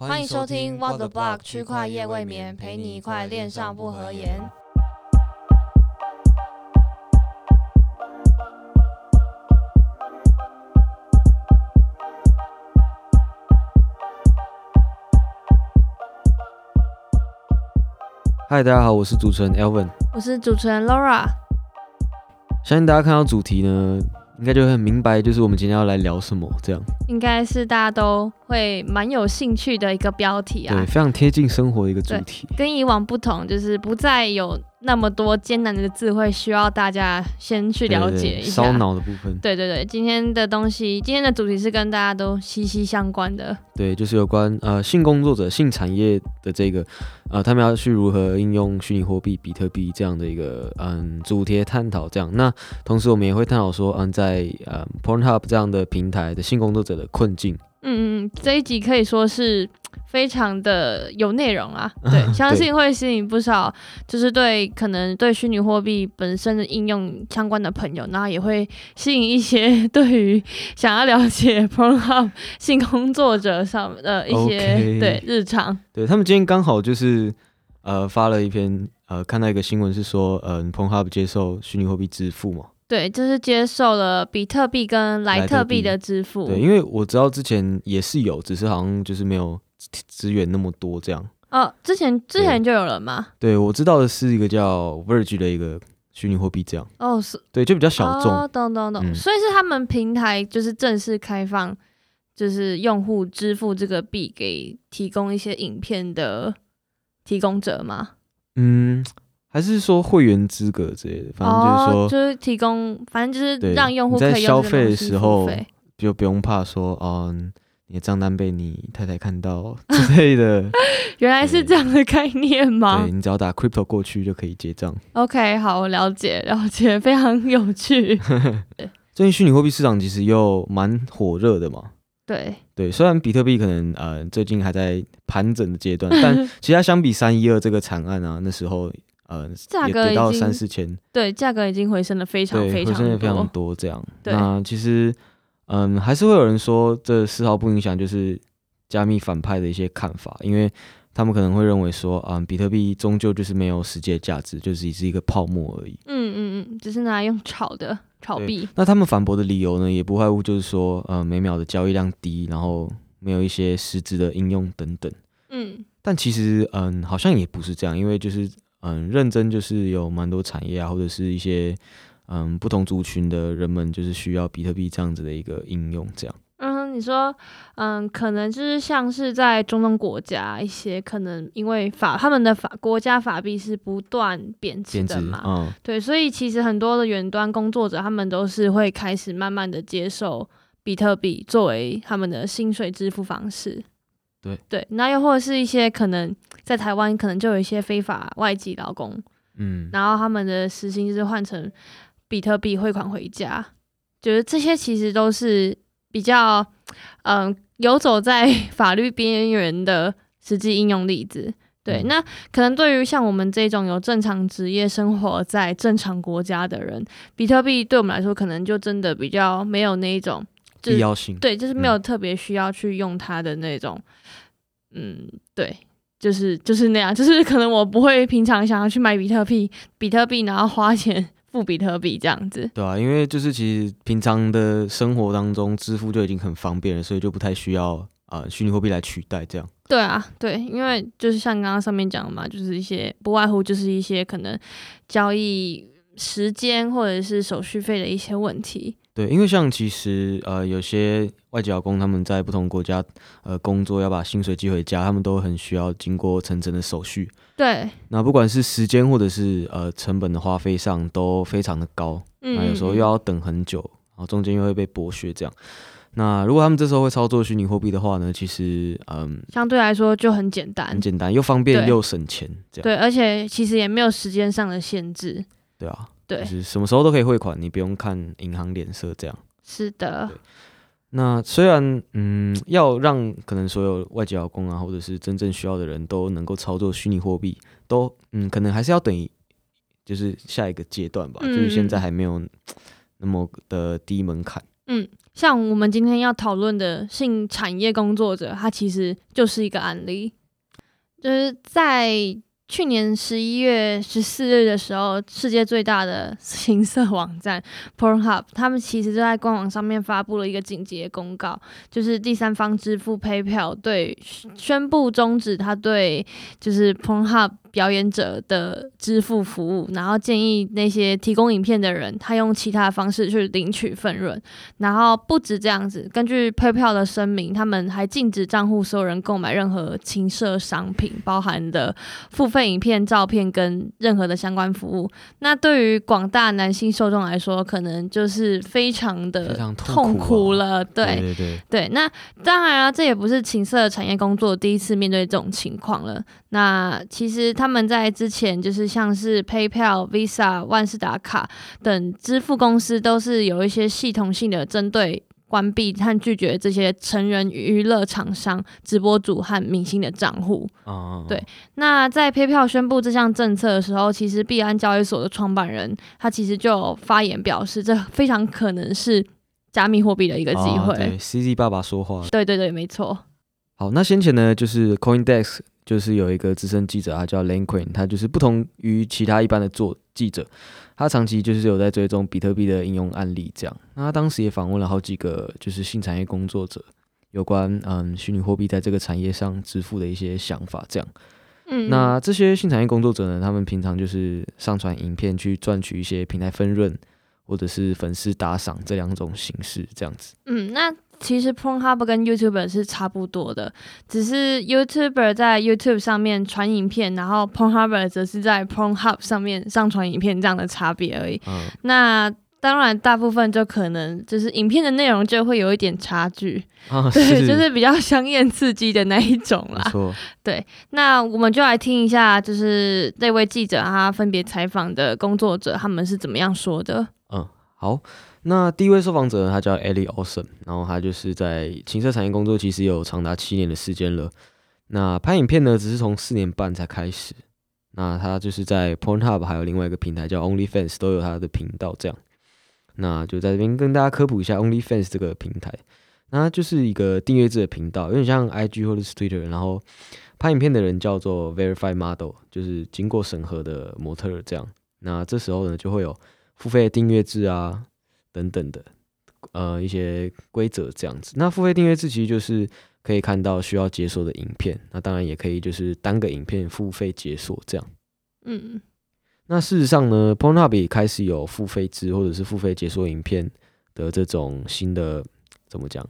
欢迎收听 What the Block 区块夜未眠，陪你一块恋上不合言。嗨，大家好，我是主持人 Elvin。我是主持人 Laura。相信大家看到主题呢，应该就会很明白，就是我们今天要来聊什么。这样，应该是大家都会蛮有兴趣的一个标题啊对，，非常贴近生活的一个主题。跟以往不同，就是不再有那么多艰难的智慧需要大家先去了解一下。烧脑的部分，对对对，今天的东西，今天的主题是跟大家都息息相关的。对，就是有关呃性工作者、性产业的这个呃，他们要去如何应用虚拟货币、比特币这样的一个嗯主题探讨。这样，那同时我们也会探讨说，嗯，在呃 Pornhub 这样的平台的性工作者的困境。嗯嗯，这一集可以说是非常的有内容啊，对，相信会吸引不少就是对可能对虚拟货币本身的应用相关的朋友，然后也会吸引一些 对于想要了解 Pornhub 性工作者上的一些 OK 对日常。对他们今天刚好就是呃发了一篇呃看到一个新闻是说，嗯、p o r n h u b 接受虚拟货币支付嘛。对，就是接受了比特币跟莱特币的支付。对，因为我知道之前也是有，只是好像就是没有资源那么多这样。哦，之前之前就有了吗？对我知道的是一个叫 Verge 的一个虚拟货币这样，哦，是对，就比较小众。哦，懂懂懂。嗯所以是他们平台就是正式开放，就是用户支付这个币给提供一些影片的提供者吗？嗯，还是说会员资格之类的，反正就是说，哦，就是提供，反正就是对让用户在消费的时候就不用怕说，嗯，你的账单被你太太看到之类的。原来是这样的概念吗对你只要打 crypto 过去就可以结账。？OK，好，我了解了解，非常有趣。最近虚拟货币市场其实又蛮火热的嘛。对，对，虽然比特币可能呃最近还在盘整的阶段，但 其实它相比三一二这个惨案啊，那时候呃价格也跌到已经三四千，对，价格已经回升了非常，非常多。回升的非常多这样。那其实嗯还是会有人说这丝毫不影响就是加密反派的一些看法，因为他们可能会认为说嗯、比特币终究就是没有实际的价值，就只是一个泡沫而已。嗯嗯嗯，只是拿来用炒的炒币。那他们反驳的理由呢，也不外乎就是说，呃，每秒的交易量低，然后没有一些实质的应用等等。嗯，但其实，嗯，好像也不是这样，因为就是，嗯，认真就是有蛮多产业啊，或者是一些，嗯，不同族群的人们，就是需要比特币这样子的一个应用，这样。嗯，你说，嗯，可能就是像是在中东国家一些，可能因为法他们的法国家法币是不断贬值的嘛，嗯，对，所以其实很多的远端工作者，他们都是会开始慢慢的接受比特币作为他们的薪水支付方式。对。对，那又或者是一些可能在台湾可能就有一些非法外籍劳工，嗯，然后他们的时薪就是换成比特币汇款回家，觉得这些其实都是比较嗯游走在 法律边缘的实际应用例子。对，嗯。那可能对于像我们这种有正常职业生活在正常国家的人，比特币对我们来说可能就真的比较没有那一种就是必要性。对，就是没有特别需要去用它的那种，嗯，对，就是就是那样，就是可能我不会平常想要去买比特币，比特币然后花钱付比特币这样子。对啊，因为就是其实平常的生活当中支付就已经很方便了，所以就不太需要啊、呃虚拟货币来取代这样。对啊，对，因为就是像刚刚上面讲的嘛，就是一些不外乎就是一些可能交易时间或者是手续费的一些问题。对，因为像其实呃有些外籍劳工他们在不同国家呃工作，要把薪水寄回家，他们都很需要经过层层的手续。对，那不管是时间或者是呃成本的花费上都非常的高，嗯，那有时候嗯又要等很久，然后中间又会被剥削这样。那如果他们这时候会操作虚拟货币的话呢，其实嗯相对来说就很简单很。简单，又方便又省钱，这样对，而且其实也没有时间上的限制。对啊，对就，是什么时候都可以汇款，你不用看银行脸色这样。是的，那虽然嗯，要让可能所有外籍劳工啊，或者是真正需要的人都能够操作虚拟货币，都嗯，可能还是要等，就是下一个阶段吧，嗯就是现在还没有那么的低门槛。嗯，像我们今天要讨论的性产业工作者，他其实就是一个案例，就是在。去年十一月十四日的时候，世界最大的情色网站 Pornhub，他们其实就在官网上面发布了一个紧急公告，就是第三方支付 PayPal 对宣布终止他对就是 Pornhub。表演者的支付服务，然后建议那些提供影片的人，他用其他的方式去领取分润。然后不止这样子，根据 PayPal 的声明，他们还禁止账户所有人购买任何情色商品，包含的付费影片、照片跟任何的相关服务。那对于广大男性受众来说，可能就是非常的痛苦了。对对对对，那当然啊，这也不是情色产业工作第一次面对这种情况了。那其实他们在之前就是像是 PayPal、Visa、万事达卡等支付公司，都是有一些系统性的针对关闭和拒绝这些成人娱乐厂商、直播主和明星的账户。哦，对。那在 PayPal 宣布这项政策的时候，其实币安交易所的创办人他其实就发言表示，这非常可能是加密货币的一个机会。对，CZ 爸爸说话。对对对，没错。好，那先前呢，就是 CoinDesk。就是有一个资深记者，他叫 Lane Quinn，他就是不同于其他一般的做记者，他长期就是有在追踪比特币的应用案例，这样。那他当时也访问了好几个就是性产业工作者，有关嗯虚拟货币在这个产业上支付的一些想法，这样。嗯。那这些性产业工作者呢，他们平常就是上传影片去赚取一些平台分润，或者是粉丝打赏这两种形式，这样子。嗯，那。其实 Pornhub 跟 YouTuber 是差不多的，只是 YouTuber 在 YouTube 上面传影片，然后 Pornhub 则是在 Pornhub 上面上传影片这样的差别而已。那当然，大部分就可能就是影片的内容就会有一点差距，对，就是比较香艳刺激的那一种啦。对，那我们就来听一下，就是那位记者他分别采访的工作者，他们是怎么样说的。嗯，好。那第一位受访者呢，他叫 Ellie Olson，然后他就是在情色产业工作，其实有长达七年的时间了。那拍影片呢，只是从四年半才开始。那他就是在 Pornhub 还有另外一个平台叫 OnlyFans 都有他的频道，这样。那就在这边跟大家科普一下 OnlyFans 这个平台，那就是一个订阅制的频道，有点像 IG 或者是 Twitter，然后拍影片的人叫做 Verified Model，就是经过审核的模特这样。那这时候呢，就会有付费订阅制啊。等等的，呃，一些规则这样子。那付费订阅制其实就是可以看到需要解锁的影片，那当然也可以就是单个影片付费解锁这样。嗯，那事实上呢，Pornhub 也开始有付费制或者是付费解锁影片的这种新的怎么讲？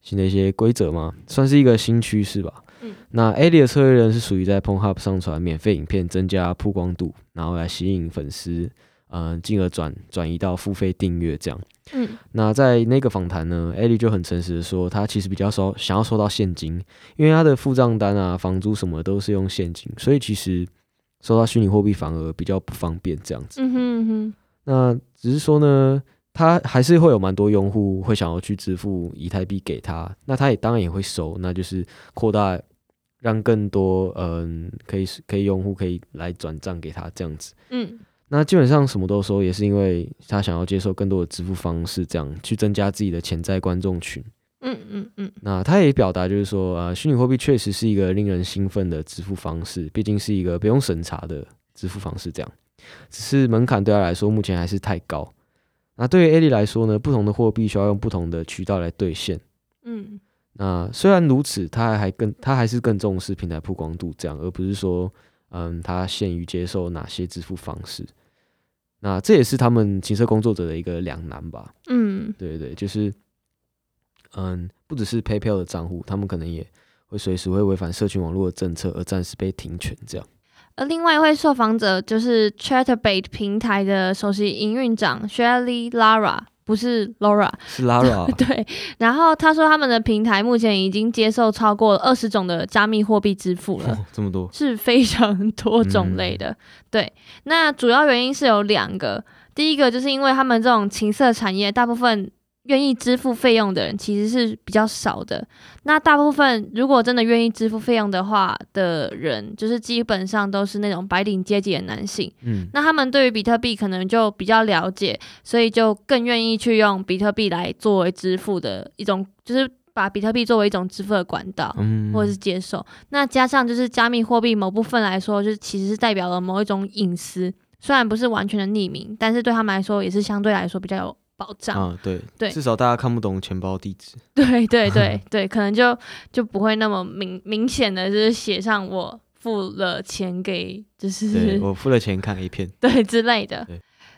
新的一些规则嘛，算是一个新趋势吧。嗯，那 A 里的策略人是属于在 Pornhub 上传免费影片，增加曝光度，然后来吸引粉丝。嗯，进而转转移到付费订阅这样。嗯，那在那个访谈呢，艾莉就很诚实的说，她其实比较收想要收到现金，因为她的付账单啊、房租什么都是用现金，所以其实收到虚拟货币反而比较不方便这样子。嗯哼哼。那只是说呢，他还是会有蛮多用户会想要去支付以太币给他，那他也当然也会收，那就是扩大让更多嗯可以可以用户可以来转账给他这样子。嗯。那基本上什么都收，也是因为他想要接受更多的支付方式，这样去增加自己的潜在观众群。嗯嗯嗯。那他也表达就是说，呃，虚拟货币确实是一个令人兴奋的支付方式，毕竟是一个不用审查的支付方式，这样。只是门槛对他来说目前还是太高。那对于艾利来说呢，不同的货币需要用不同的渠道来兑现。嗯。那虽然如此，他还更他还是更重视平台曝光度，这样，而不是说，嗯，他限于接受哪些支付方式。那这也是他们情色工作者的一个两难吧。嗯，对对，就是，嗯，不只是 PayPal 的账户，他们可能也会随时会违反社群网络的政策而暂时被停权这样。而另外一位受访者就是 Chatterbait 平台的首席营运长 Shelly Lara。不是 Laura，是 Laura。对，然后他说他们的平台目前已经接受超过二十种的加密货币支付了，这么多 是非常多种类的。对，那主要原因是有两个，第一个就是因为他们这种情色产业大部分愿意支付费用的人其实是比较少的。那大部分如果真的愿意支付费用的话的人，就是基本上都是那种白领阶级的男性。嗯，那他们对于比特币可能就比较了解，所以就更愿意去用比特币来作为支付的一种，就是把比特币作为一种支付的管道，或者是接受。那加上就是加密货币某部分来说，就是其实是代表了某一种隐私，虽然不是完全的匿名，但是对他们来说也是相对来说比较有。保障啊，对对，至少大家看不懂钱包地址。对对对 对，可能就就不会那么明明显的就是写上我付了钱给，就是我付了钱看 A 片，对之类的。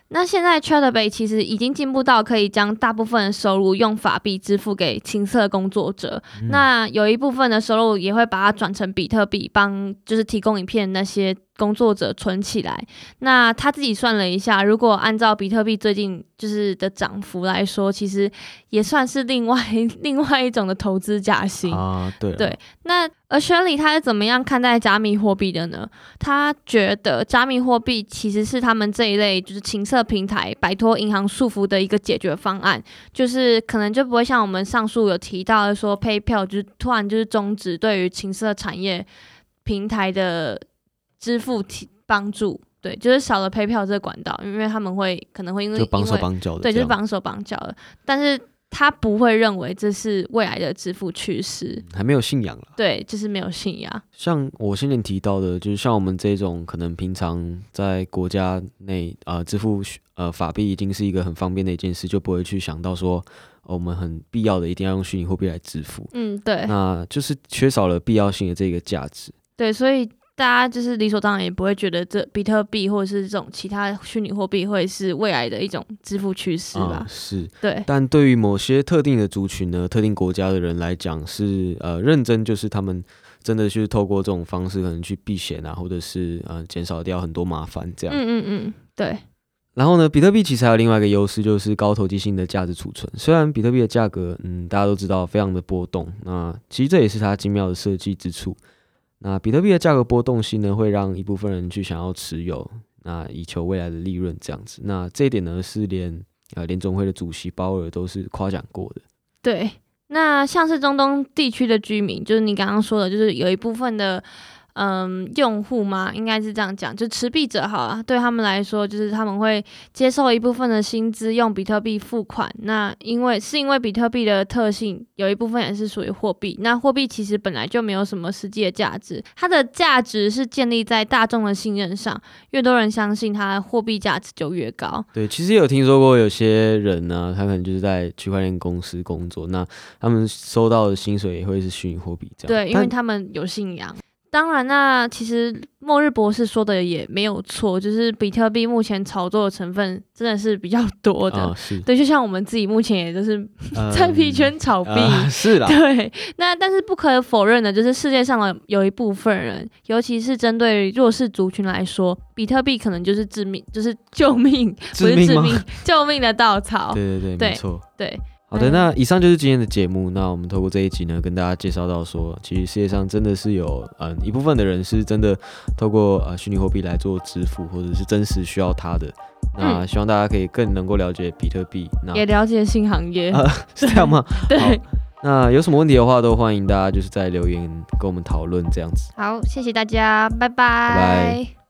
那现在 Chatbay 其实已经进步到可以将大部分的收入用法币支付给青色工作者，那有一部分的收入也会把它转成比特币，帮就是提供影片那些。工作者存起来，那他自己算了一下，如果按照比特币最近就是的涨幅来说，其实也算是另外 另外一种的投资加薪啊。对对，那而 Shirley 他是怎么样看待加密货币的呢？他觉得加密货币其实是他们这一类就是情色平台摆脱银行束缚的一个解决方案，就是可能就不会像我们上述有提到的说，PayPal 就是突然就是终止对于情色产业平台的。支付提帮助，对，就是少了赔票这个管道，因为他们会可能会因为就绑手绑脚的，对，就是绑手绑脚的。但是他不会认为这是未来的支付趋势，还没有信仰了。对，就是没有信仰。像我先前提到的，就是像我们这种可能平常在国家内啊支付呃法币已经是一个很方便的一件事，就不会去想到说我们很必要的一定要用虚拟货币来支付。嗯，对，那就是缺少了必要性的这个价值。对，所以。大家就是理所当然也不会觉得这比特币或者是这种其他虚拟货币会是未来的一种支付趋势吧？是，对。但对于某些特定的族群呢，特定国家的人来讲，是呃认真，就是他们真的是透过这种方式可能去避险啊，或者是呃减少掉很多麻烦这样。嗯嗯嗯，对。然后呢，比特币其实还有另外一个优势，就是高投机性的价值储存。虽然比特币的价格，嗯，大家都知道非常的波动，那其实这也是它精妙的设计之处。那比特币的价格波动性呢，会让一部分人去想要持有，那以求未来的利润这样子。那这一点呢，是连呃联总会的主席鲍尔都是夸奖过的。对，那像是中东地区的居民，就是你刚刚说的，就是有一部分的。嗯，用户吗？应该是这样讲，就持币者好了，对他们来说，就是他们会接受一部分的薪资用比特币付款。那因为是因为比特币的特性，有一部分也是属于货币。那货币其实本来就没有什么实际的价值，它的价值是建立在大众的信任上。越多人相信它，货币价值就越高。对，其实有听说过有些人呢，他可能就是在区块链公司工作，那他们收到的薪水也会是虚拟货币这样。对，因为他们有信仰。当然，那其实末日博士说的也没有错，就是比特币目前炒作的成分真的是比较多的。对，就像我们自己目前也就是 在币圈炒币，是啦。对，那但是不可否认的，就是世界上的有一部分人，尤其是针对弱势族群来说，比特币可能就是致命，就是救命，不是致命，救命的稻草。对对对，没错，对。好的，那以上就是今天的节目。那我们透过这一集呢，跟大家介绍到说，其实世界上真的是有嗯一部分的人是真的透过呃虚拟货币来做支付，或者是真实需要它的。那希望大家可以更能够了解比特币，那也了解新行业，是这样吗？对。那有什么问题的话，都欢迎大家就是在留言跟我们讨论这样子。好，谢谢大家，拜拜。拜拜。